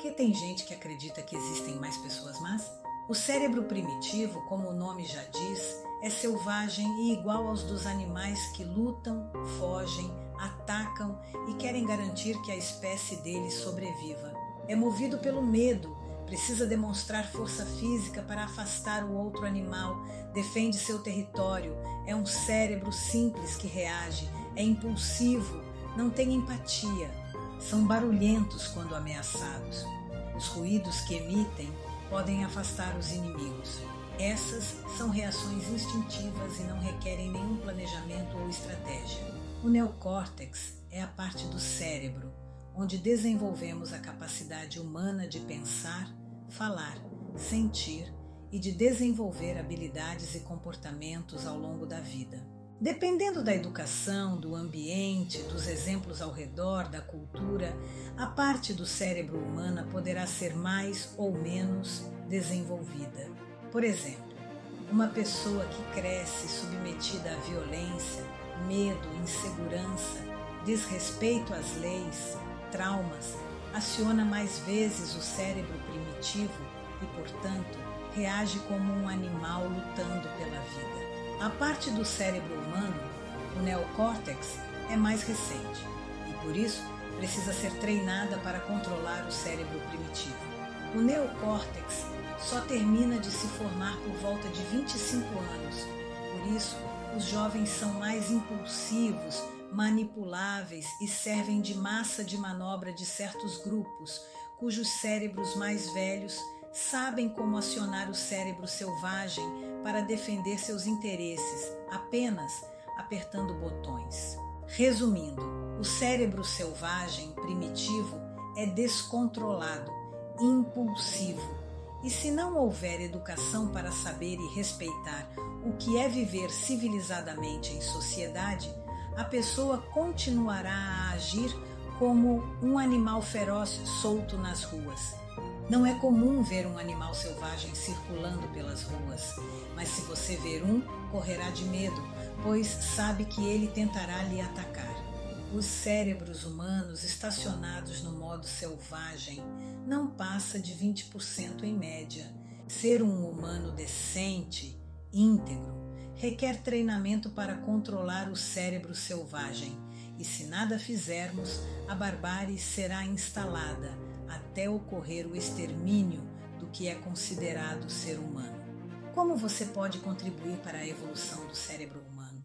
que tem gente que acredita que existem mais pessoas más? O cérebro primitivo, como o nome já diz, é selvagem e igual aos dos animais que lutam, fogem, atacam e querem garantir que a espécie deles sobreviva. É movido pelo medo, precisa demonstrar força física para afastar o outro animal, defende seu território, é um cérebro simples que reage, é impulsivo, não tem empatia. São barulhentos quando ameaçados. Os ruídos que emitem podem afastar os inimigos. Essas são reações instintivas e não requerem nenhum planejamento ou estratégia. O neocórtex é a parte do cérebro onde desenvolvemos a capacidade humana de pensar, falar, sentir e de desenvolver habilidades e comportamentos ao longo da vida. Dependendo da educação, do ambiente, dos exemplos ao redor, da cultura, a parte do cérebro humana poderá ser mais ou menos desenvolvida. Por exemplo, uma pessoa que cresce submetida à violência, medo, insegurança, desrespeito às leis, traumas, aciona mais vezes o cérebro primitivo e, portanto, reage como um animal lutando pela vida. A parte do cérebro humano, o neocórtex, é mais recente e, por isso, precisa ser treinada para controlar o cérebro primitivo. O neocórtex só termina de se formar por volta de 25 anos, por isso, os jovens são mais impulsivos, manipuláveis e servem de massa de manobra de certos grupos, cujos cérebros mais velhos sabem como acionar o cérebro selvagem para defender seus interesses, apenas apertando botões. Resumindo, o cérebro selvagem primitivo é descontrolado, impulsivo. E se não houver educação para saber e respeitar o que é viver civilizadamente em sociedade, a pessoa continuará a agir como um animal feroz solto nas ruas não é comum ver um animal selvagem circulando pelas ruas, mas se você ver um, correrá de medo, pois sabe que ele tentará lhe atacar. Os cérebros humanos estacionados no modo selvagem não passa de 20% em média. Ser um humano decente, íntegro, requer treinamento para controlar o cérebro selvagem, e se nada fizermos, a barbárie será instalada até ocorrer o extermínio do que é considerado ser humano. Como você pode contribuir para a evolução do cérebro humano?